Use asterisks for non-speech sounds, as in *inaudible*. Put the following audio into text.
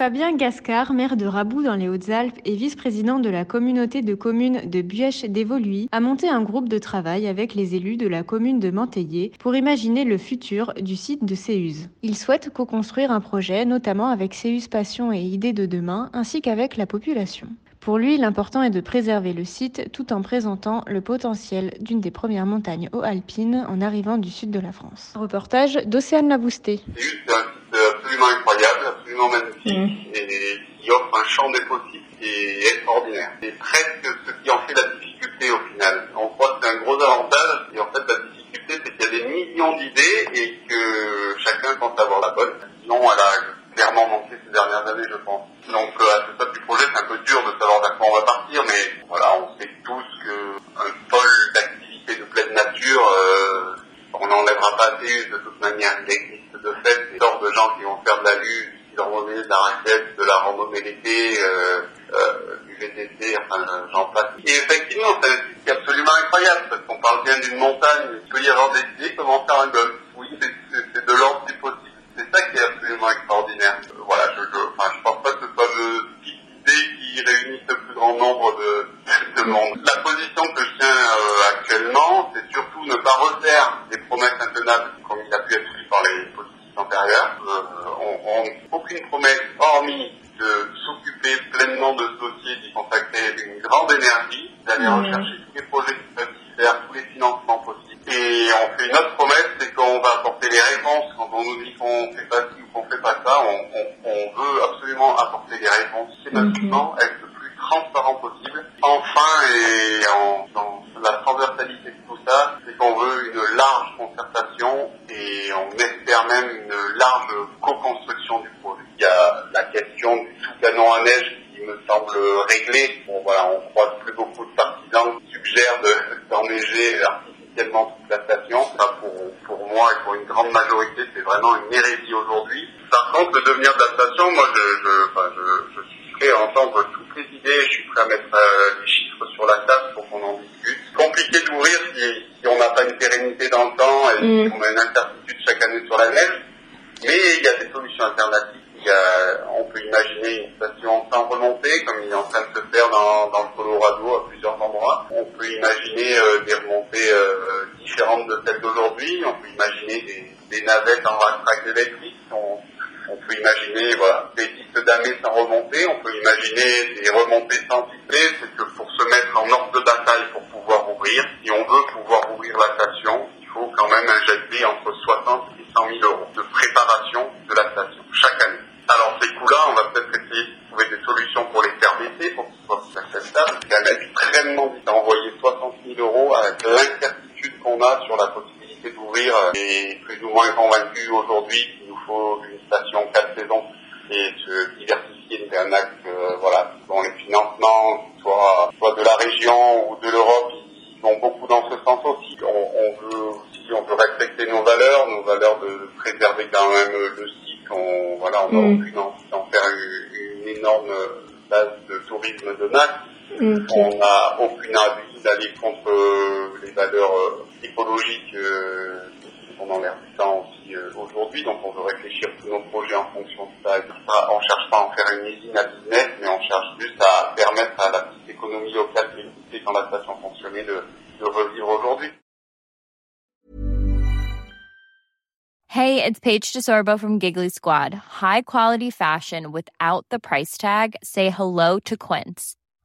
Fabien Gascard, maire de Raboux dans les Hautes-Alpes et vice-président de la communauté de communes de buèche d'Évoluy, a monté un groupe de travail avec les élus de la commune de Manteillé pour imaginer le futur du site de Céuse. Il souhaite co-construire un projet, notamment avec Céuse Passion et Idées de demain, ainsi qu'avec la population. Pour lui, l'important est de préserver le site tout en présentant le potentiel d'une des premières montagnes haut alpines en arrivant du sud de la France. Reportage d'Océane Labousté. Absolument incroyable, absolument magnifique, et qui offre un champ des possibles qui est extraordinaire. C'est presque ce qui en fait la difficulté au final. On croit que c'est un gros avantage, et en fait la difficulté c'est qu'il y a des millions d'idées et que chacun pense avoir la bonne. Sinon, elle a clairement manqué ces dernières années, je pense. Donc à ce stade du projet, c'est un peu dur de savoir vers quoi on va partir, mais voilà, on sait tous qu'un pôle d'activité de pleine nature, euh, on n'enlèvera pas assez de toute manière. Il gens qui vont faire de la lutte, de la de la raquette, de la randonnée euh, euh, du VTT, enfin j'en passe. Et effectivement, c'est absolument incroyable, parce qu'on parle bien d'une montagne, il peut y avoir des idées comment faire un golf. Oui, c'est de l'ordre du possible. C'est ça qui est absolument extraordinaire. Euh, voilà, je, je, enfin, pense pas que ce soit le type d'idée qui réunisse le plus grand nombre de, *laughs* de monde. La position que je tiens actuellement, c'est surtout ne pas refaire des promesses intenables comme il a pu être fait par les politiques antérieures. Euh, on, on, aucune promesse hormis de s'occuper pleinement de ce dossier, d'y consacrer une grande énergie, d'aller Mmh. rechercher tous les projets qui peuvent s'y faire, tous les financements possibles. Et on fait une autre promesse, c'est qu'on va apporter les réponses. Quand on nous dit qu'on fait pas ci ou qu'on fait pas ça, on, on, on veut absolument apporter les réponses systématiquement, être le plus transparent possible. Enfin, et en, dans la transversalité de tout ça, c'est qu'on veut une large concertation et on espère même une large co-construction du projet. Il y a la question sous-canon à neige qui me semble réglée. Bon voilà, on croise plus beaucoup de partisans qui suggèrent de- *laughs* d'enneiger artificiellement toute la station. Ça pour, pour moi et pour une grande majorité, c'est vraiment une hérésie aujourd'hui. Par contre, le devenir de la station, moi je, je, enfin, je, je suis prêt à entendre toutes les idées, je suis prêt à mettre euh, les chiffres sur la table pour qu'on en discute. Compliqué d'ouvrir si, si on n'a pas une pérennité dans le temps et Mm. si on a une incertitude chaque année sur la neige. Mais il y a des solutions alternatives. Il y a, on peut imaginer une station sans remontée, comme il est en train de se faire dans, dans le Colorado à plusieurs endroits. On peut imaginer euh, des remontées euh, différentes de celles d'aujourd'hui. On peut imaginer des, navettes en rack électrique. On, on peut imaginer des pistes d'amé sans remontée. On peut imaginer des remontées sans sifflet. C'est que pour se mettre en ordre de bataille pour pouvoir ouvrir, si on veut pouvoir ouvrir la station, il faut quand même injecter entre 60 et 100 000 euros de préparation de la station chaque année. Alors ces coûts-là, on va peut-être essayer de trouver des solutions pour les faire baisser, pour qu'ils soient plus acceptables. C'est quand même extrêmement vite à envoyer 60 000 euros avec l'incertitude qu'on a sur la possibilité d'ouvrir et plus ou moins convaincu aujourd'hui qu'il nous faut une station quatre saisons et se diversifier. C'est un axe, euh, voilà, dont les financements, soit, soit de la région ou de l'Europe, ils vont beaucoup dans ce sens aussi. On, on veut aussi, on veut respecter nos valeurs, nos valeurs de préserver quand même le site. On, voilà, on n'a Mm. aucune envie d'en faire une, une énorme base de tourisme de masse. Ok. On n'a aucune envie d'aller contre euh, les valeurs euh, écologiques euh, qui sont dans l'air du temps aussi euh, aujourd'hui. Donc on veut réfléchir tous nos projets en fonction de ça. Et ça. On cherche pas à en faire une usine à business, mais on cherche juste à permettre à la petite économie locale qui existait quand la station fonctionnait de, de revivre aujourd'hui. Hey, it's Paige DeSorbo from Giggly Squad. High quality fashion without the price tag. Say hello to Quince.